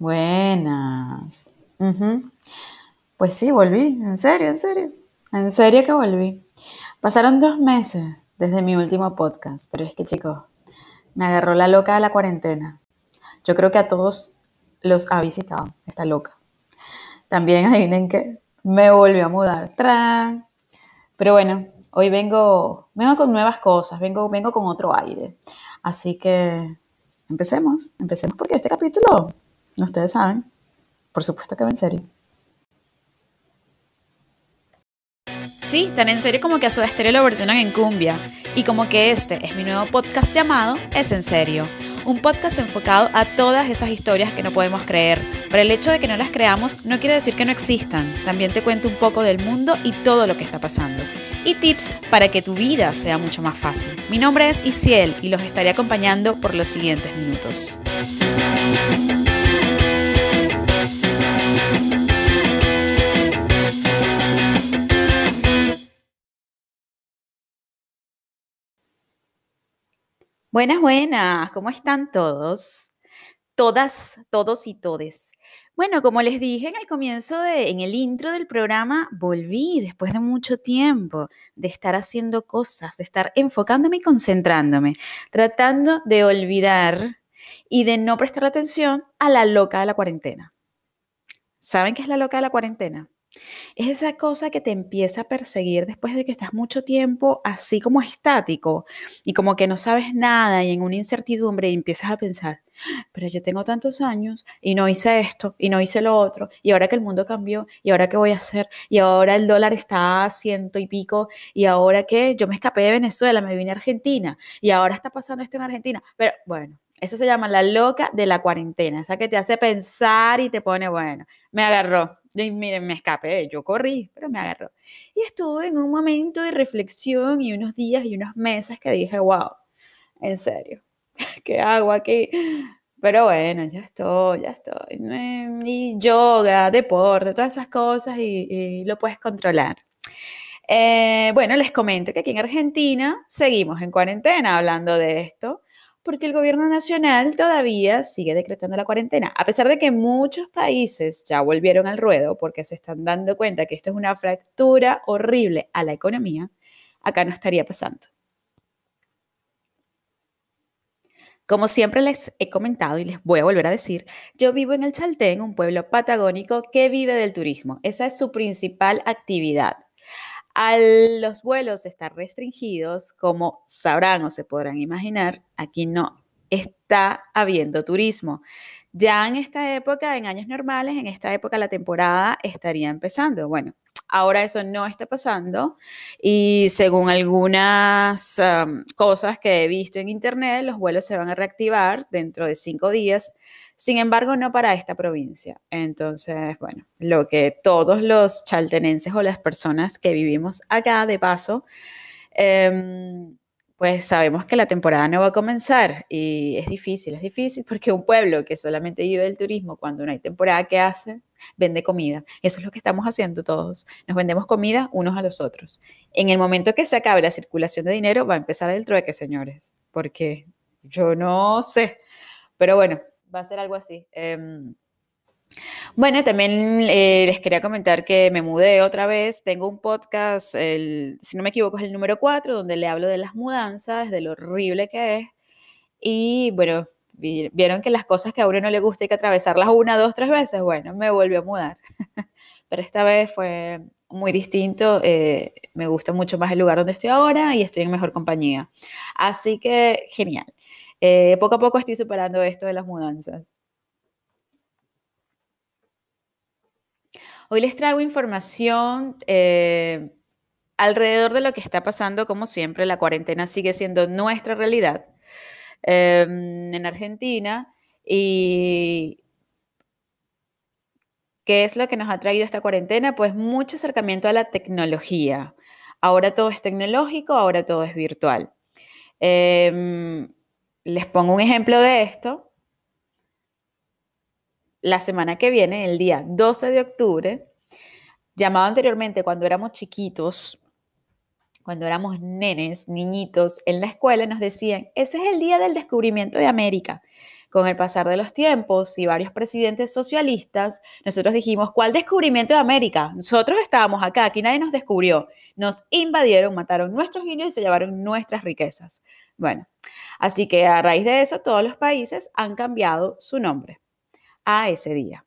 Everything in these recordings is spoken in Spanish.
Buenas. Pues sí, volví, en serio, en serio. En serio que volví. Pasaron dos meses desde mi último podcast, pero es que chicos, me agarró la loca de la cuarentena. Yo creo que a todos los ha visitado esta loca. También adivinen que me volvió a mudar. ¡Tran! Pero bueno, hoy vengo, vengo con nuevas cosas, vengo, vengo con otro aire. Así que empecemos, empecemos porque este capítulo Ustedes saben. Por supuesto que va en serio. Sí, tan en serio como que a Soda Stereo lo versionan en cumbia. Y como que este es mi nuevo podcast llamado Es en serio. Un podcast enfocado a todas esas historias que no podemos creer. Pero el hecho de que no las creamos no quiere decir que no existan. También te cuento un poco del mundo y todo lo que está pasando. Y tips para que tu vida sea mucho más fácil. Mi nombre es Isiel y los estaré acompañando por los siguientes minutos. Buenas, buenas, ¿cómo están todos? Todas, todos y todes. Bueno, como les dije en el comienzo de, en el intro del programa, volví después de mucho tiempo de estar haciendo cosas, de estar enfocándome y concentrándome, tratando de olvidar y de no prestar atención a la loca de la cuarentena. ¿Saben qué es la loca de la cuarentena? Es esa cosa que te empieza a perseguir después de que estás mucho tiempo así como estático y como que no sabes nada y en una incertidumbre y empiezas a pensar, pero yo tengo tantos años y no hice esto y no hice lo otro y ahora que el mundo cambió y ahora qué voy a hacer y ahora el dólar está a ciento y pico y ahora que yo me escapé de Venezuela, me vine a Argentina y ahora está pasando esto en Argentina. Pero bueno, eso se llama la loca de la cuarentena, esa que te hace pensar y te pone, bueno, me agarró y miren, me escapé, yo corrí, pero me agarró. Y estuve en un momento de reflexión y unos días y unos meses que dije, wow, en serio, ¿qué hago aquí? Pero bueno, ya estoy, ya estoy. Y yoga, deporte, todas esas cosas y, lo puedes controlar. Eh, bueno, les comento que aquí en Argentina seguimos en cuarentena hablando de esto porque el gobierno nacional todavía sigue decretando la cuarentena, a pesar de que muchos países ya volvieron al ruedo porque se están dando cuenta que esto es una fractura horrible a la economía, acá no estaría pasando. Como siempre les he comentado y les voy a volver a decir, yo vivo en el Chaltén, un pueblo patagónico que vive del turismo. Esa es su principal actividad. Al los vuelos estar restringidos, como sabrán o se podrán imaginar, aquí no está habiendo turismo. Ya en esta época, en años normales, en esta época la temporada estaría empezando. Bueno, ahora eso no está pasando y según algunas cosas que he visto en internet, los vuelos se van a reactivar dentro de cinco días sin embargo, no para esta provincia. Entonces, bueno, lo que todos los chaltenenses o las personas que vivimos acá de paso, em, pues sabemos que la temporada no va a comenzar y es difícil, es difícil porque un pueblo que solamente vive del turismo cuando no hay temporada, ¿qué hace? Vende comida. Eso es lo que estamos haciendo todos. Nos vendemos comida unos a los otros. En el momento que se acabe la circulación de dinero, va a empezar el trueque, señores, porque yo no sé. Pero bueno, va a ser algo así. Em, bueno, también eh, les quería comentar que me mudé otra vez. Tengo un podcast, si no me equivoco, es el número 4, donde le hablo de las mudanzas, de lo horrible que es. Y bueno, vieron que las cosas que a uno no le gusta hay que atravesarlas una, dos, tres veces. Bueno, me volvió a mudar. Pero esta vez fue muy distinto. Eh, me gusta mucho más el lugar donde estoy ahora y estoy en mejor compañía. Así que genial. Eh, poco a poco estoy superando esto de las mudanzas. Hoy les traigo información eh, alrededor de lo que está pasando, como siempre, la cuarentena sigue siendo nuestra realidad em, en Argentina y ¿qué es lo que nos ha traído esta cuarentena? Pues mucho acercamiento a la tecnología. Ahora todo es tecnológico, ahora todo es virtual. Em, les pongo un ejemplo de esto. La semana que viene, el día 12 de octubre, llamado anteriormente cuando éramos chiquitos, cuando éramos nenes, niñitos, en la escuela nos decían, ese es el día del descubrimiento de América. Con el pasar de los tiempos y varios presidentes socialistas, nosotros dijimos, ¿cuál descubrimiento de América? Nosotros estábamos acá, aquí nadie nos descubrió. Nos invadieron, mataron nuestros niños y se llevaron nuestras riquezas. Bueno, así que a raíz de eso, todos los países han cambiado su nombre a ese día.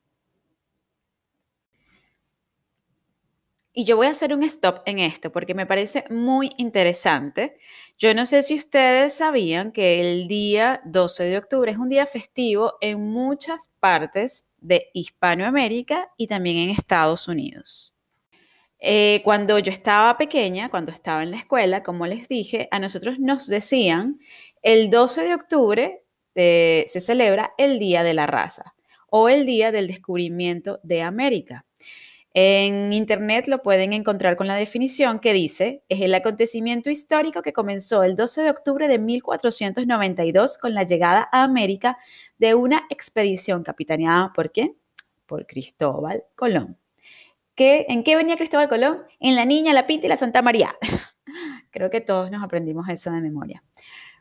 Y yo voy a hacer un stop en esto porque me parece muy interesante. Yo no sé si ustedes sabían que el día 12 de octubre es un día festivo en muchas partes de Hispanoamérica y también en Estados Unidos. Eh, cuando yo estaba pequeña, cuando estaba en la escuela, como les dije, a nosotros nos decían el 12 de octubre eh, se celebra el Día de la Raza o el Día del Descubrimiento de América. En Internet lo pueden encontrar con la definición que dice, es el acontecimiento histórico que comenzó el 12 de octubre de 1492 con la llegada a América de una expedición capitaneada por quién? Por Cristóbal Colón. ¿Qué, ¿En qué venía Cristóbal Colón? En la Niña, la Pinta y la Santa María. Creo que todos nos aprendimos eso de memoria.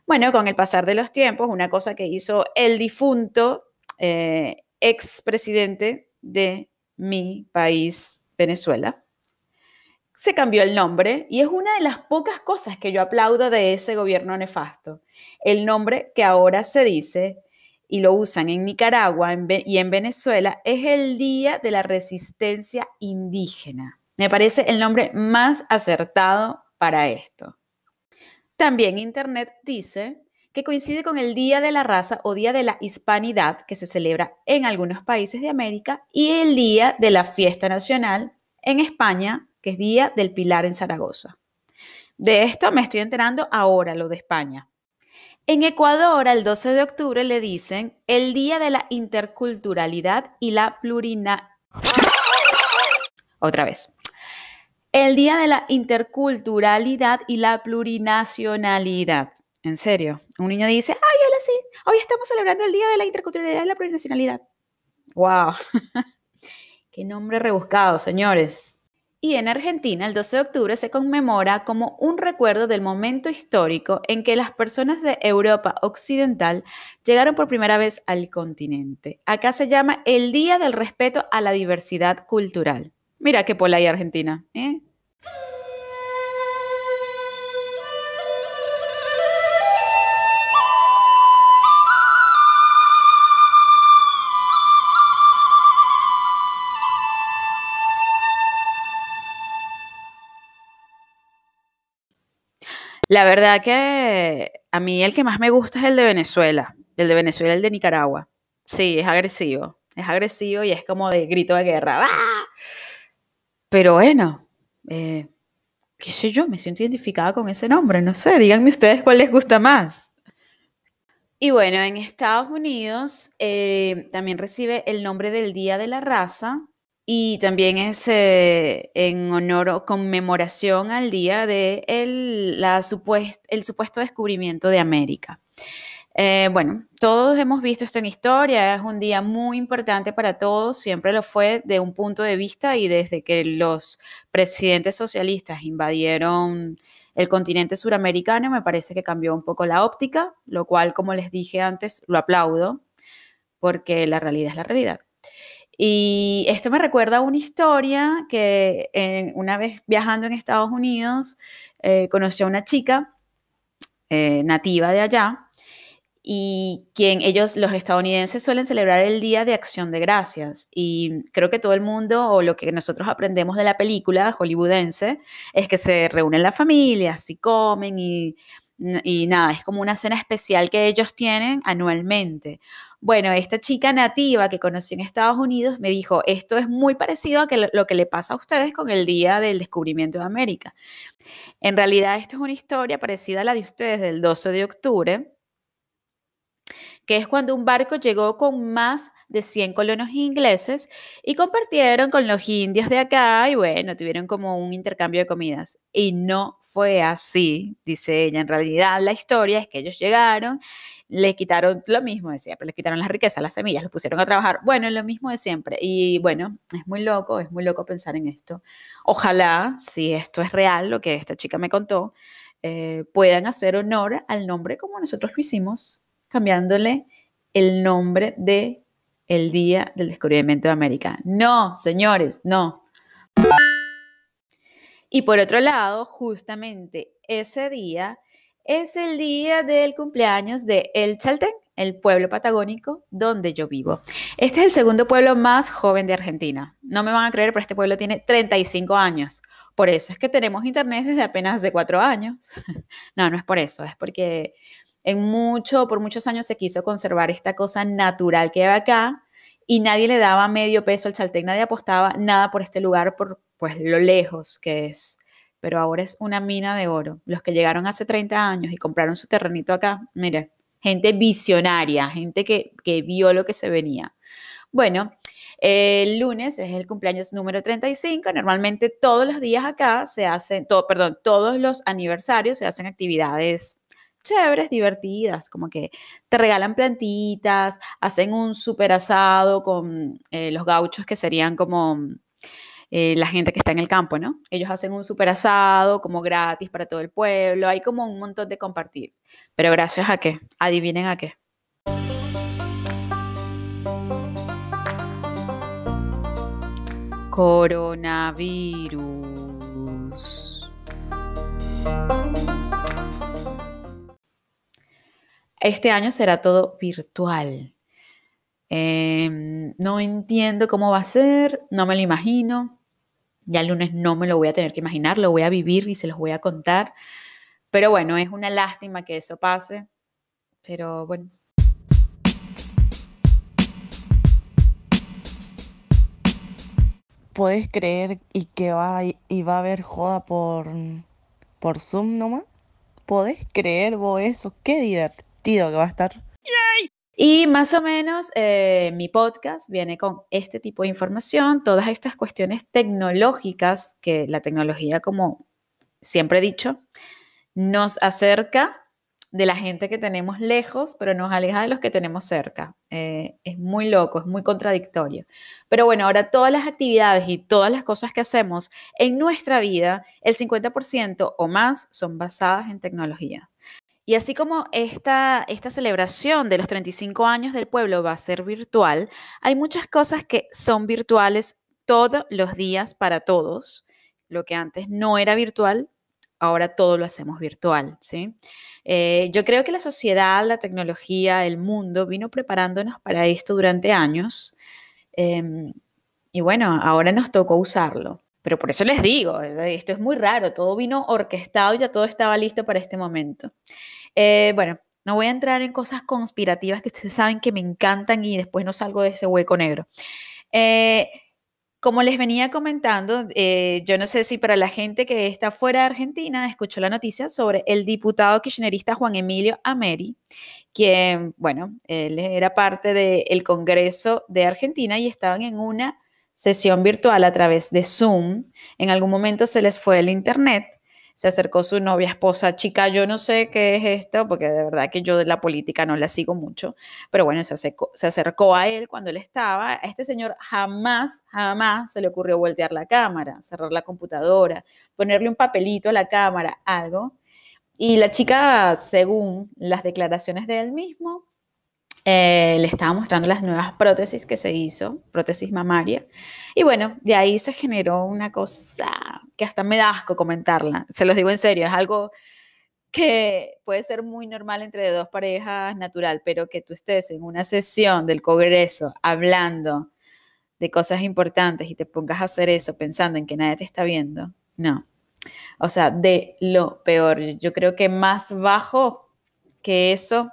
Bueno, con el pasar de los tiempos, una cosa que hizo el difunto eh, expresidente de mi país, Venezuela, se cambió el nombre y es una de las pocas cosas que yo aplaudo de ese gobierno nefasto. El nombre que ahora se dice y lo usan en Nicaragua y en Venezuela es el Día de la Resistencia Indígena. Me parece el nombre más acertado para esto. También Internet dice que coincide con el Día de la Raza o Día de la Hispanidad, que se celebra en algunos países de América, y el Día de la Fiesta Nacional en España, que es Día del Pilar en Zaragoza. De esto me estoy enterando ahora, lo de España. En Ecuador, el 12 de octubre le dicen el Día de la Interculturalidad y la Plurina... Otra vez. El Día de la Interculturalidad y la Plurinacionalidad. En serio, un niño dice, ay, hola, sí, hoy estamos celebrando el Día de la Interculturalidad y la Plurinacionalidad. ¡Wow! ¡Qué nombre rebuscado, señores! Y en Argentina, el 12 de octubre se conmemora como un recuerdo del momento histórico en que las personas de Europa Occidental llegaron por primera vez al continente. Acá se llama el Día del Respeto a la Diversidad Cultural. Mira qué pola hay Argentina, ¿eh? La verdad que a mí el que más me gusta es el de Venezuela. El de Venezuela, el de Nicaragua. Sí, es agresivo. Es agresivo y es como de grito de guerra. ¡Ah! Pero bueno, eh, qué sé yo, me siento identificada con ese nombre. No sé, díganme ustedes cuál les gusta más. Y bueno, en Estados Unidos eh, también recibe el nombre del Día de la Raza, y también es eh, en honor o conmemoración al día de el, la el supuesto descubrimiento de América. Eh, bueno, todos hemos visto esto en historia, es un día muy importante para todos, siempre lo fue de un punto de vista y desde que los presidentes socialistas invadieron el continente suramericano, me parece que cambió un poco la óptica, lo cual, como les dije antes, lo aplaudo, porque la realidad es la realidad. Y esto me recuerda a una historia que eh, una vez viajando en Estados Unidos eh, conocí a una chica eh, nativa de allá y quien ellos, los estadounidenses, suelen celebrar el Día de Acción de Gracias. Y creo que todo el mundo, o lo que nosotros aprendemos de la película hollywoodense, es que se reúnen las familias y comen y, y nada, es como una cena especial que ellos tienen anualmente. Bueno, esta chica nativa que conocí en Estados Unidos me dijo, esto es muy parecido a lo que le pasa a ustedes con el día del descubrimiento de América. En realidad, esto es una historia parecida a la de ustedes del 12 de octubre, que es cuando un barco llegó con más de 100 colonos ingleses y compartieron con los indios de acá y bueno, tuvieron como un intercambio de comidas. Y no fue así, dice ella. En realidad la historia es que ellos llegaron, le quitaron lo mismo de siempre, les quitaron las riquezas, las semillas, los pusieron a trabajar. Bueno, lo mismo de siempre. Y bueno, es muy loco, es muy loco pensar en esto. Ojalá, si esto es real, lo que esta chica me contó, eh, puedan hacer honor al nombre como nosotros lo hicimos cambiándole el nombre de el día del descubrimiento de América. No, señores, no. Y por otro lado, justamente ese día es el día del cumpleaños de El Chaltén, el pueblo patagónico donde yo vivo. Este es el segundo pueblo más joven de Argentina. No me van a creer, pero este pueblo tiene 35 años. Por eso es que tenemos internet desde apenas hace cuatro años. no, no es por eso, es porque en mucho, por muchos años se quiso conservar esta cosa natural que hay acá y nadie le daba medio peso al Chaltén, nadie apostaba nada por este lugar por pues lo lejos que es. Pero ahora es una mina de oro. Los que llegaron hace 30 años y compraron su terrenito acá, mire, gente visionaria, gente que, que vio lo que se venía. Bueno, el lunes es el cumpleaños número 35. Normalmente todos los días acá se hacen, todo, perdón, todos los aniversarios se hacen actividades chéveres, divertidas, como que te regalan plantitas, hacen un super asado con eh, los gauchos que serían como eh, la gente que está en el campo, ¿no? Ellos hacen un super asado como gratis para todo el pueblo, hay como un montón de compartir. Pero gracias a qué, adivinen a qué. Coronavirus. Este año será todo virtual. Em, no entiendo cómo va a ser, no me lo imagino. Ya el lunes no me lo voy a tener que imaginar, lo voy a vivir y se los voy a contar. Pero bueno, es una lástima que eso pase. Pero bueno, ¿Puedes creer y que va y, va a haber joda por, por Zoom nomás? ¿Podés creer vos eso? Qué divertido que va a estar. Y más o menos eh, mi podcast viene con este tipo de información, todas estas cuestiones tecnológicas que la tecnología, como siempre he dicho, nos acerca de la gente que tenemos lejos, pero nos aleja de los que tenemos cerca. Eh, es muy loco, es muy contradictorio. Pero bueno, ahora todas las actividades y todas las cosas que hacemos en nuestra vida, el 50% o más son basadas en tecnología. Y así como esta, esta celebración de los 35 años del pueblo va a ser virtual, hay muchas cosas que son virtuales todos los días para todos. Lo que antes no era virtual, ahora todo lo hacemos virtual, ¿sí? Eh, yo creo que la sociedad, la tecnología, el mundo vino preparándonos para esto durante años em, y bueno, ahora nos tocó usarlo. Pero por eso les digo, esto es muy raro, todo vino orquestado, ya todo estaba listo para este momento. Eh, bueno, no voy a entrar en cosas conspirativas que ustedes saben que me encantan y después no salgo de ese hueco negro. Eh, como les venía comentando, eh, yo no sé si para la gente que está fuera de Argentina escuchó la noticia sobre el diputado kirchnerista Juan Emilio Ameri, quien, bueno, él era parte del Congreso de Argentina y estaban en una sesión virtual a través de Zoom. En algún momento se les fue el internet se acercó su novia, esposa, chica, yo no sé qué es esto, porque de verdad que yo de la política no la sigo mucho, pero bueno, se acercó, se acercó a él cuando él estaba. A este señor jamás, jamás se le ocurrió voltear la cámara, cerrar la computadora, ponerle un papelito a la cámara, algo. Y la chica, según las declaraciones de él mismo, eh, le estaba mostrando las nuevas prótesis que se hizo, prótesis mamaria. Y bueno, de ahí se generó una cosa que hasta me da asco comentarla. Se los digo en serio, es algo que puede ser muy normal entre dos parejas natural, pero que tú estés en una sesión del Congreso hablando de cosas importantes y te pongas a hacer eso pensando en que nadie te está viendo, no. O sea, de lo peor. Yo creo que más bajo que eso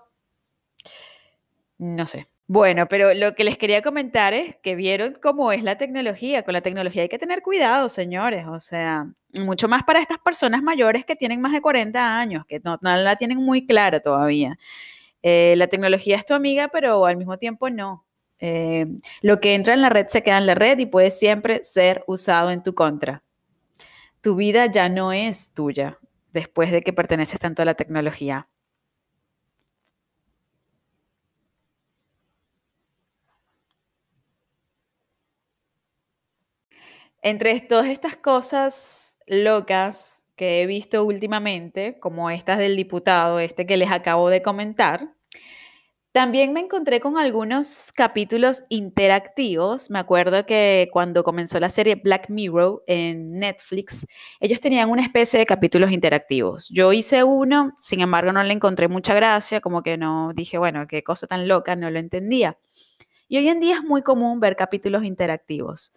no sé. Bueno, pero lo que les quería comentar es que vieron cómo es la tecnología. Con la tecnología hay que tener cuidado, señores. O sea, mucho más para estas personas mayores que tienen más de 40 años, que no, la tienen muy clara todavía. Eh, la tecnología es tu amiga, pero al mismo tiempo no. Eh, lo que entra en la red se queda en la red y puede siempre ser usado en tu contra. Tu vida ya no es tuya después de que perteneces tanto a la tecnología. Entre todas estas cosas locas que he visto últimamente, como estas del diputado, este que les acabo de comentar, También me encontré con algunos capítulos interactivos. Me acuerdo que cuando comenzó la serie Black Mirror en Netflix, ellos tenían una especie de capítulos interactivos. Yo hice uno, sin embargo no le encontré mucha gracia, como que no dije, bueno, qué cosa tan loca, no lo entendía. Y hoy en día es muy común ver capítulos interactivos.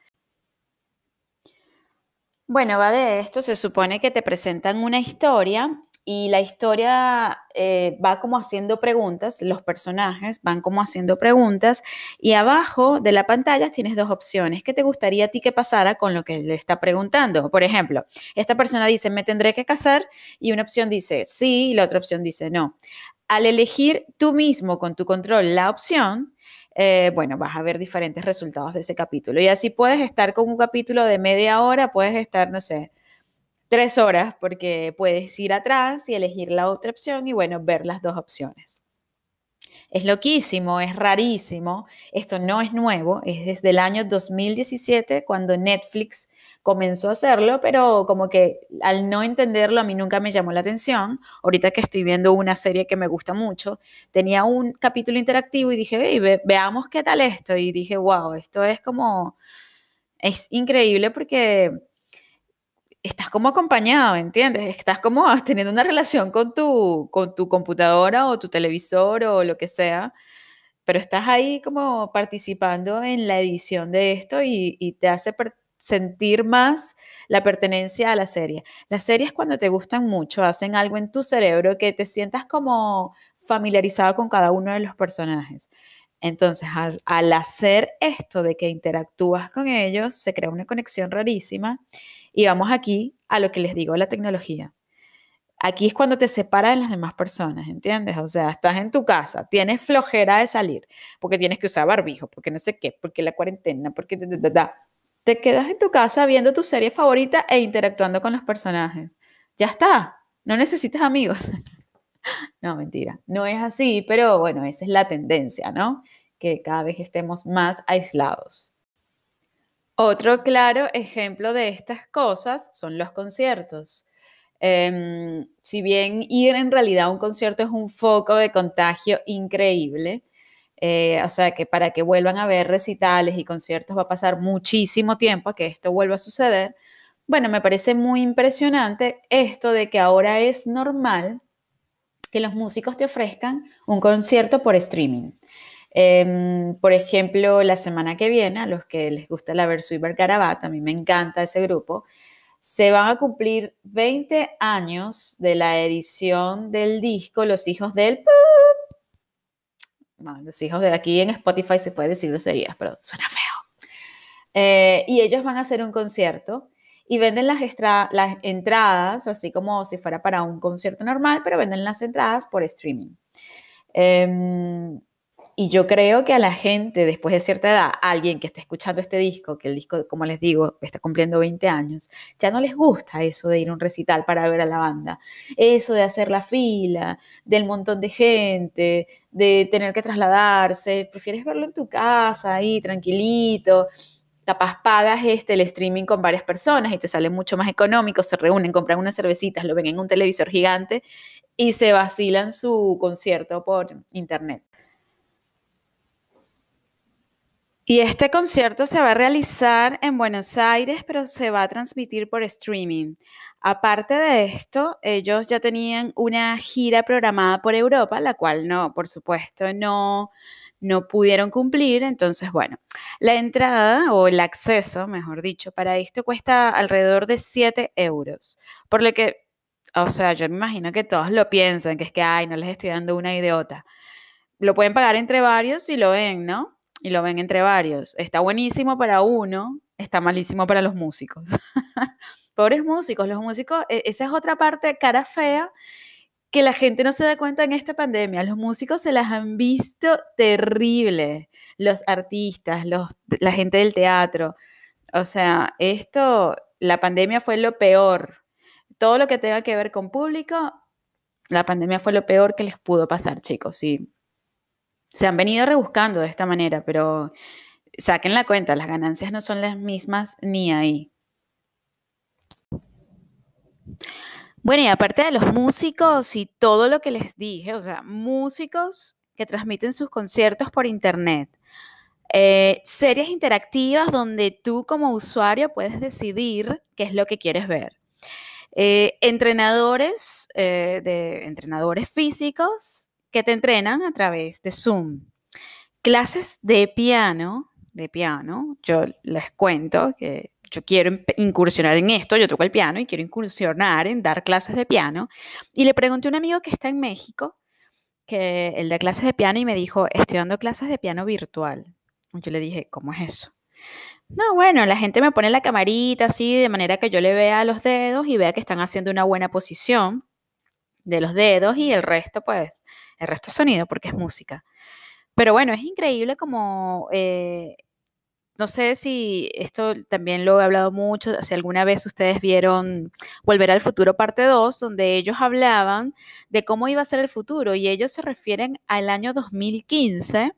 Bueno, va de esto, se supone que te presentan una historia y la historia eh, va como haciendo preguntas, los personajes van como haciendo preguntas y abajo de la pantalla tienes dos opciones. ¿Qué te gustaría a ti que pasara con lo que le está preguntando? Por ejemplo, esta persona dice, me tendré que casar y una opción dice sí y la otra opción dice no. Al elegir tú mismo con tu control la opción, eh, bueno, vas a ver diferentes resultados de ese capítulo. Y así puedes estar con un capítulo de media hora, puedes estar, no sé, tres horas porque puedes ir atrás y elegir la otra opción y bueno, ver las dos opciones. Es loquísimo, es rarísimo. Esto no es nuevo, es desde el año 2017 cuando Netflix comenzó a hacerlo, pero como que al no entenderlo a mí nunca me llamó la atención. Ahorita que estoy viendo una serie que me gusta mucho, tenía un capítulo interactivo y dije, veamos qué tal esto. Y dije, wow, esto es como, es increíble porque estás como acompañado, ¿entiendes? Estás como teniendo una relación con tu, con tu computadora o tu televisor o lo que sea, pero estás ahí como participando en la edición de esto y, te hace sentir más la pertenencia a la serie. Las series cuando te gustan mucho hacen algo en tu cerebro que te sientas como familiarizado con cada uno de los personajes. Entonces, al hacer esto de que interactúas con ellos, se crea una conexión rarísima y vamos aquí a lo que les digo, la tecnología. Aquí es cuando te separa de las demás personas, ¿entiendes? O sea, estás en tu casa, tienes flojera de salir, porque tienes que usar barbijo, porque no sé qué, porque la cuarentena, porque te, te quedas en tu casa viendo tu serie favorita e interactuando con los personajes. Ya está, no necesitas amigos. no, mentira, no es así, pero bueno, esa es la tendencia, ¿no? Que cada vez estemos más aislados. Otro claro ejemplo de estas cosas son los conciertos. Em, si bien ir en realidad a un concierto es un foco de contagio increíble, eh, o sea que para que vuelvan a ver recitales y conciertos va a pasar muchísimo tiempo que esto vuelva a suceder. Bueno, me parece muy impresionante esto de que ahora es normal que los músicos te ofrezcan un concierto por streaming. Em, por ejemplo, la semana que viene, a los que les gusta la Versuit Garabat, a mí me encanta ese grupo, se van a cumplir 20 años de la edición del disco Los Hijos del... Bueno, los hijos de aquí en Spotify se puede decir groserías, pero suena feo. Eh, y ellos van a hacer un concierto y venden las, las entradas, así como si fuera para un concierto normal, pero venden las entradas por streaming. Eh, y yo creo que a la gente, después de cierta edad, alguien que está escuchando este disco, que el disco, como les digo, está cumpliendo 20 años, ya no les gusta eso de ir a un recital para ver a la banda. Eso de hacer la fila, del montón de gente, de tener que trasladarse. Prefieres verlo en tu casa, ahí, tranquilito. Capaz pagas este, el streaming con varias personas y te sale mucho más económico. Se reúnen, compran unas cervecitas, lo ven en un televisor gigante y se vacilan su concierto por internet. Y este concierto se va a realizar en Buenos Aires, pero se va a transmitir por streaming. Aparte de esto, ellos ya tenían una gira programada por Europa, la cual no, por supuesto, no, no pudieron cumplir. Entonces, bueno, la entrada o el acceso, mejor dicho, para esto cuesta alrededor de 7 euros. Por lo que, o sea, yo me imagino que todos lo piensan, que es que, ay, no les estoy dando una idiota. Lo pueden pagar entre varios si lo ven, ¿no? Y lo ven entre varios. Está buenísimo para uno, está malísimo para los músicos. Pobres músicos, los músicos, e, esa es otra parte cara fea que la gente no se da cuenta en esta pandemia. Los músicos se las han visto terrible, los artistas, los, la gente del teatro. O sea, esto, la pandemia fue lo peor. Todo lo que tenga que ver con público, la pandemia fue lo peor que les pudo pasar, chicos. Sí, se han venido rebuscando de esta manera, pero saquen la cuenta, las ganancias no son las mismas ni ahí. Bueno, y aparte de los músicos y todo lo que les dije, o sea, músicos que transmiten sus conciertos por internet. Eh, series interactivas donde tú como usuario puedes decidir qué es lo que quieres ver. Eh, entrenadores, eh, de entrenadores físicos que te entrenan a través de Zoom. Clases de piano, de piano. Yo les cuento que yo quiero incursionar en esto, yo toco el piano y quiero incursionar en dar clases de piano. Y le pregunté a un amigo que está en México, que él da clases de piano y me dijo, estoy dando clases de piano virtual. Yo le dije, ¿cómo es eso? No, bueno, la gente me pone la camarita así de manera que yo le vea los dedos y vea que están haciendo una buena posición de los dedos y el resto, pues, el resto es sonido porque es música. Pero bueno, es increíble como, eh, no sé si esto también lo he hablado mucho, si alguna vez ustedes vieron Volver al Futuro parte 2, donde ellos hablaban de cómo iba a ser el futuro y ellos se refieren al año 2015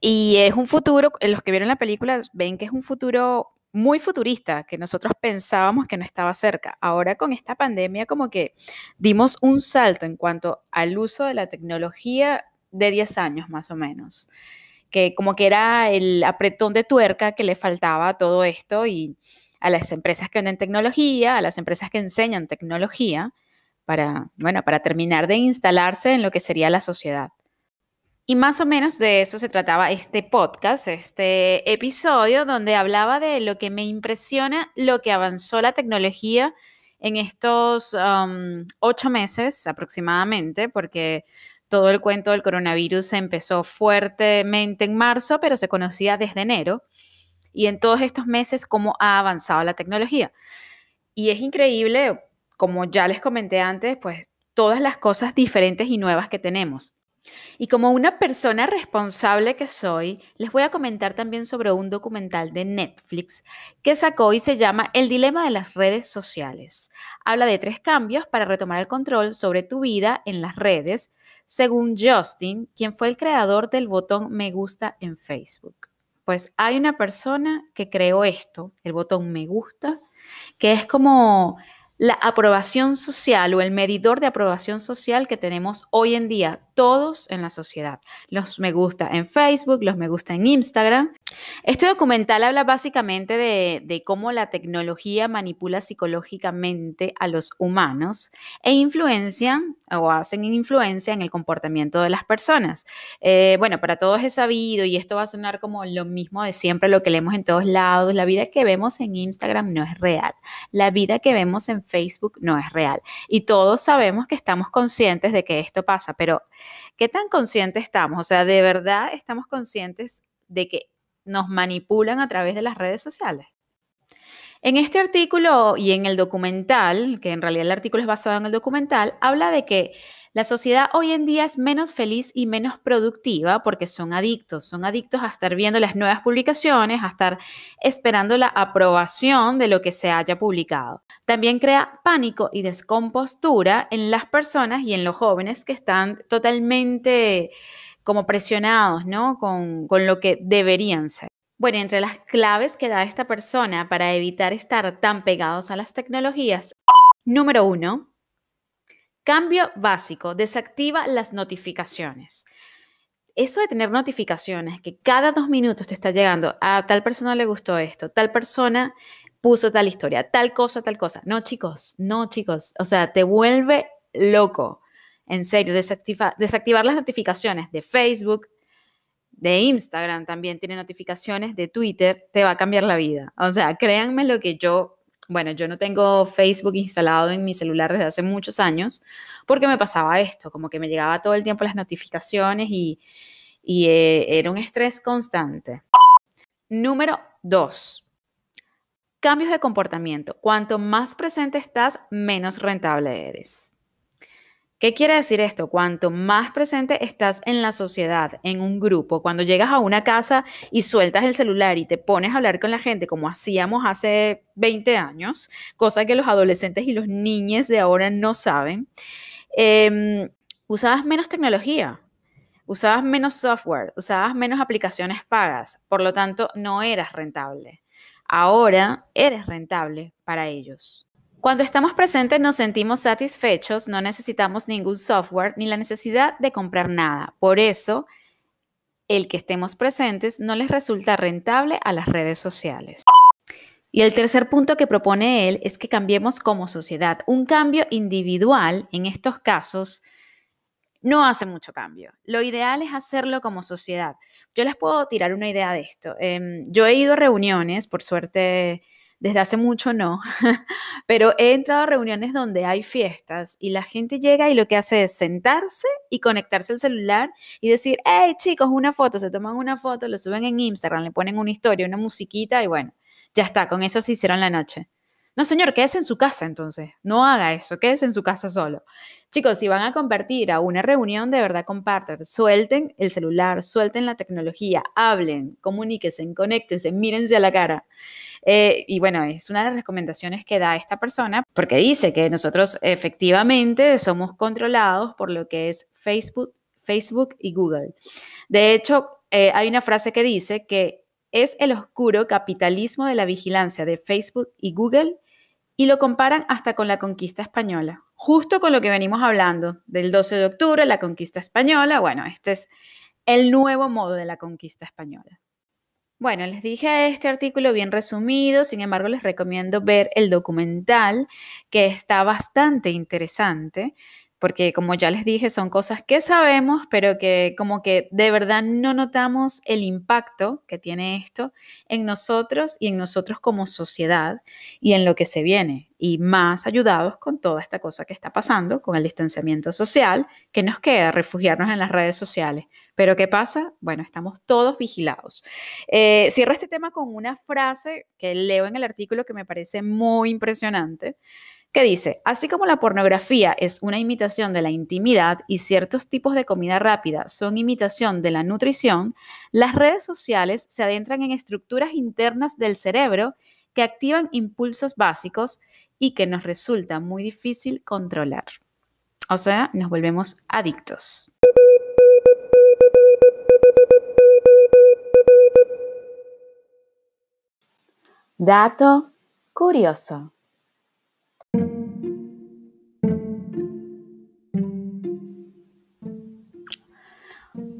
y es un futuro, los que vieron la película ven que es un futuro muy futurista, que nosotros pensábamos que no estaba cerca. Ahora con esta pandemia como que dimos un salto en cuanto al uso de la tecnología de 10 años más o menos, que como que era el apretón de tuerca que le faltaba a todo esto y a las empresas que venden tecnología, a las empresas que enseñan tecnología, para, bueno, para terminar de instalarse en lo que sería la sociedad. Y más o menos de eso se trataba este podcast, este episodio, donde hablaba de lo que me impresiona, lo que avanzó la tecnología en estos um, ocho meses aproximadamente, porque todo el cuento del coronavirus empezó fuertemente en marzo, pero se conocía desde enero. Y en todos estos meses, cómo ha avanzado la tecnología. Y es increíble, como ya les comenté antes, pues todas las cosas diferentes y nuevas que tenemos. Y como una persona responsable que soy, les voy a comentar también sobre un documental de Netflix que sacó y se llama El dilema de las redes sociales. Habla de tres cambios para retomar el control sobre tu vida en las redes, según Justin, quien fue el creador del botón me gusta en Facebook. Pues hay una persona que creó esto, el botón me gusta, que es como la aprobación social o el medidor de aprobación social que tenemos hoy en día todos en la sociedad. Los me gusta en Facebook, los me gusta en Instagram. Este documental habla básicamente de, cómo la tecnología manipula psicológicamente a los humanos e influencia o hacen influencia en el comportamiento de las personas. Eh, bueno, para todos es sabido y esto va a sonar como lo mismo de siempre, lo que leemos en todos lados. La vida que vemos en Instagram no es real. La vida que vemos en Facebook no es real. Y todos sabemos que estamos conscientes de que esto pasa, pero ¿qué tan conscientes estamos? O sea, ¿de verdad estamos conscientes de que nos manipulan a través de las redes sociales? En este artículo y en el documental, que en realidad el artículo es basado en el documental, habla de que la sociedad hoy en día es menos feliz y menos productiva porque son adictos, son adictos a estar viendo las nuevas publicaciones, a estar esperando la aprobación de lo que se haya publicado. También crea pánico y descompostura en las personas y en los jóvenes que están totalmente como presionados, ¿no? Con, con lo que deberían ser. Bueno, entre las claves que da esta persona para evitar estar tan pegados a las tecnologías, número uno, Cambio básico, desactiva las notificaciones. Eso de tener notificaciones, que cada dos minutos te está llegando, a tal persona le gustó esto, tal persona puso tal historia, tal cosa, tal cosa. No, chicos, no, chicos. O sea, te vuelve loco. En serio, desactiva, desactivar las notificaciones de Facebook, de Instagram también tiene notificaciones, de Twitter, te va a cambiar la vida. O sea, créanme lo que yo bueno, yo no tengo Facebook instalado en mi celular desde hace muchos años porque me pasaba esto, como que me llegaba todo el tiempo las notificaciones y, eh, era un estrés constante. Número dos, cambios de comportamiento. Cuanto más presente estás, menos rentable eres. ¿Qué quiere decir esto? Cuanto más presente estás en la sociedad, en un grupo, cuando llegas a una casa y sueltas el celular y te pones a hablar con la gente como hacíamos hace 20 años, cosa que los adolescentes y los niños de ahora no saben, em, usabas menos tecnología, usabas menos software, usabas menos aplicaciones pagas, por lo tanto no eras rentable. Ahora eres rentable para ellos. Cuando estamos presentes nos sentimos satisfechos, no necesitamos ningún software ni la necesidad de comprar nada. Por eso, el que estemos presentes no les resulta rentable a las redes sociales. Y el tercer punto que propone él es que cambiemos como sociedad. Un cambio individual en estos casos no hace mucho cambio. Lo ideal es hacerlo como sociedad. Yo les puedo tirar una idea de esto. Em, yo he ido a reuniones, por suerte desde hace mucho no, pero he entrado a reuniones donde hay fiestas y la gente llega y lo que hace es sentarse y conectarse al celular y decir, hey chicos, una foto, se toman una foto, lo suben en Instagram, le ponen una historia, una musiquita y bueno, ya está, con eso se hicieron la noche. No, señor, quédese en su casa entonces. No haga eso, quédese en su casa solo. Chicos, si van a compartir a una reunión, de verdad compartan. Suelten el celular, suelten la tecnología, hablen, comuníquense, conéctense, mírense a la cara. Eh, y bueno, es una de las recomendaciones que da esta persona porque dice que nosotros efectivamente somos controlados por lo que es Facebook, Facebook y Google. De hecho, eh, hay una frase que dice que es el oscuro capitalismo de la vigilancia de Facebook y Google y lo comparan hasta con la conquista española. Justo con lo que venimos hablando del 12 de octubre, la conquista española, bueno, este es el nuevo modo de la conquista española. Bueno, les dije este artículo bien resumido, sin embargo les recomiendo ver el documental que está bastante interesante porque como ya les dije, son cosas que sabemos, pero que como que de verdad no notamos el impacto que tiene esto en nosotros y en nosotros como sociedad y en lo que se viene, y más ayudados con toda esta cosa que está pasando, con el distanciamiento social, que nos queda refugiarnos en las redes sociales. Pero ¿qué pasa? Bueno, estamos todos vigilados. Eh, cierro este tema con una frase que leo en el artículo que me parece muy impresionante que dice, así como la pornografía es una imitación de la intimidad y ciertos tipos de comida rápida son imitación de la nutrición, las redes sociales se adentran en estructuras internas del cerebro que activan impulsos básicos y que nos resulta muy difícil controlar. O sea, nos volvemos adictos. Dato curioso.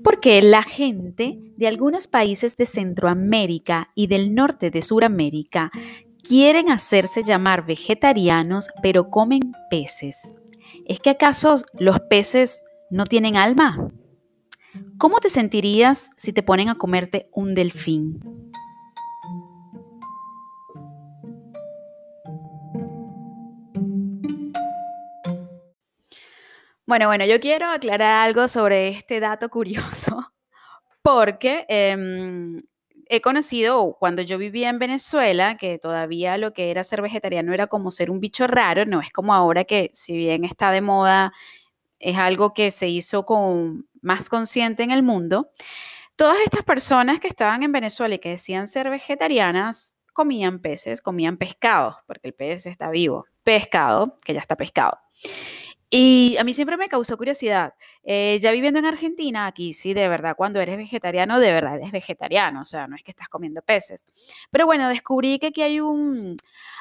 Porque la gente de algunos países de Centroamérica y del norte de Suramérica quieren hacerse llamar vegetarianos, pero comen peces. ¿Es que acaso los peces no tienen alma? ¿Cómo te sentirías si te ponen a comerte un delfín? Bueno, bueno, yo quiero aclarar algo sobre este dato curioso, porque em, he conocido cuando yo vivía en Venezuela, que todavía lo que era ser vegetariano era como ser un bicho raro, no es como ahora que si bien está de moda, es algo que se hizo con más consciente en el mundo. Todas estas personas que estaban en Venezuela y que decían ser vegetarianas, comían peces, comían pescados, porque el pez está vivo, pescado, que ya está pescado. Y a mí siempre me causó curiosidad. Eh, ya viviendo en Argentina, aquí sí, de verdad, cuando eres vegetariano, de verdad eres vegetariano, o sea, no es que estás comiendo peces. Pero bueno, descubrí que aquí hay un,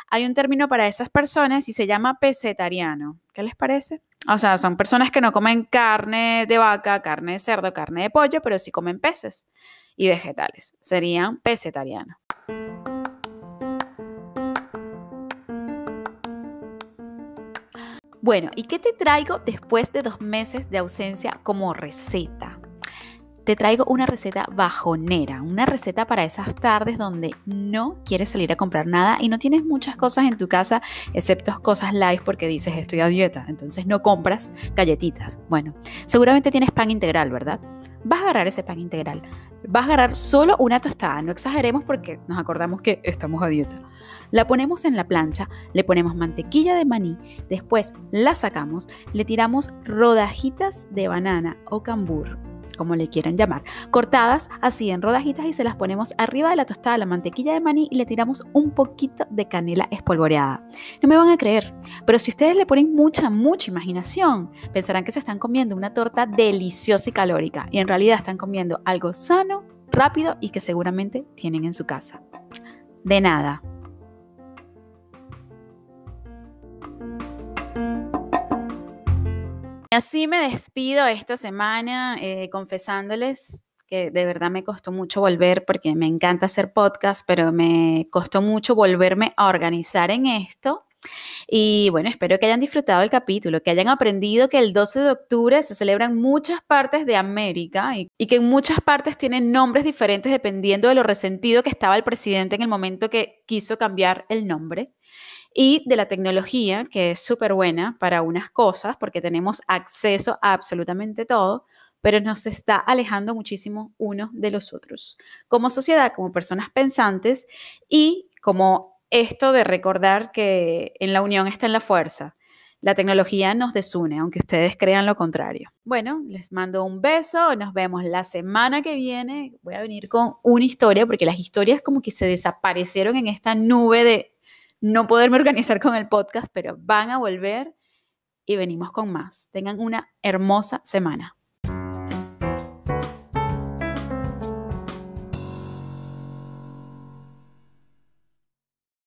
hay un término para esas personas y se llama pesetariano. ¿Qué les parece? O sea, son personas que no comen carne de vaca, carne de cerdo, carne de pollo, pero sí comen peces y vegetales. Serían pesetarianos. Bueno, ¿y qué te traigo después de dos meses de ausencia como receta? Te traigo una receta bajonera, una receta para esas tardes donde no quieres salir a comprar nada y no tienes muchas cosas en tu casa, excepto cosas live porque dices estoy a dieta, entonces no compras galletitas. Bueno, seguramente tienes pan integral, ¿verdad? Vas a agarrar ese pan integral, vas a agarrar solo una tostada, no exageremos porque nos acordamos que estamos a dieta. La ponemos en la plancha, le ponemos mantequilla de maní, después la sacamos, le tiramos rodajitas de banana o cambur, como le quieran llamar, cortadas así en rodajitas y se las ponemos arriba de la tostada, la mantequilla de maní y le tiramos un poquito de canela espolvoreada. No me van a creer, pero si ustedes le ponen mucha, mucha imaginación, pensarán que se están comiendo una torta deliciosa y calórica y en realidad están comiendo algo sano, rápido y que seguramente tienen en su casa. De nada. Así me despido esta semana eh, confesándoles que de verdad me costó mucho volver porque me encanta hacer podcast, pero me costó mucho volverme a organizar en esto. Y bueno, espero que hayan disfrutado el capítulo, que hayan aprendido que el 12 de octubre se celebra en muchas partes de América y, y, que en muchas partes tienen nombres diferentes dependiendo de lo resentido que estaba el presidente en el momento que quiso cambiar el nombre. Y de la tecnología, que es súper buena para unas cosas, porque tenemos acceso a absolutamente todo, pero nos está alejando muchísimo unos de los otros, como sociedad, como personas pensantes y como esto de recordar que en la unión está en la fuerza. La tecnología nos desune, aunque ustedes crean lo contrario. Bueno, les mando un beso, nos vemos la semana que viene. Voy a venir con una historia, porque las historias como que se desaparecieron en esta nube de no poderme organizar con el podcast, pero van a volver y venimos con más. Tengan una hermosa semana.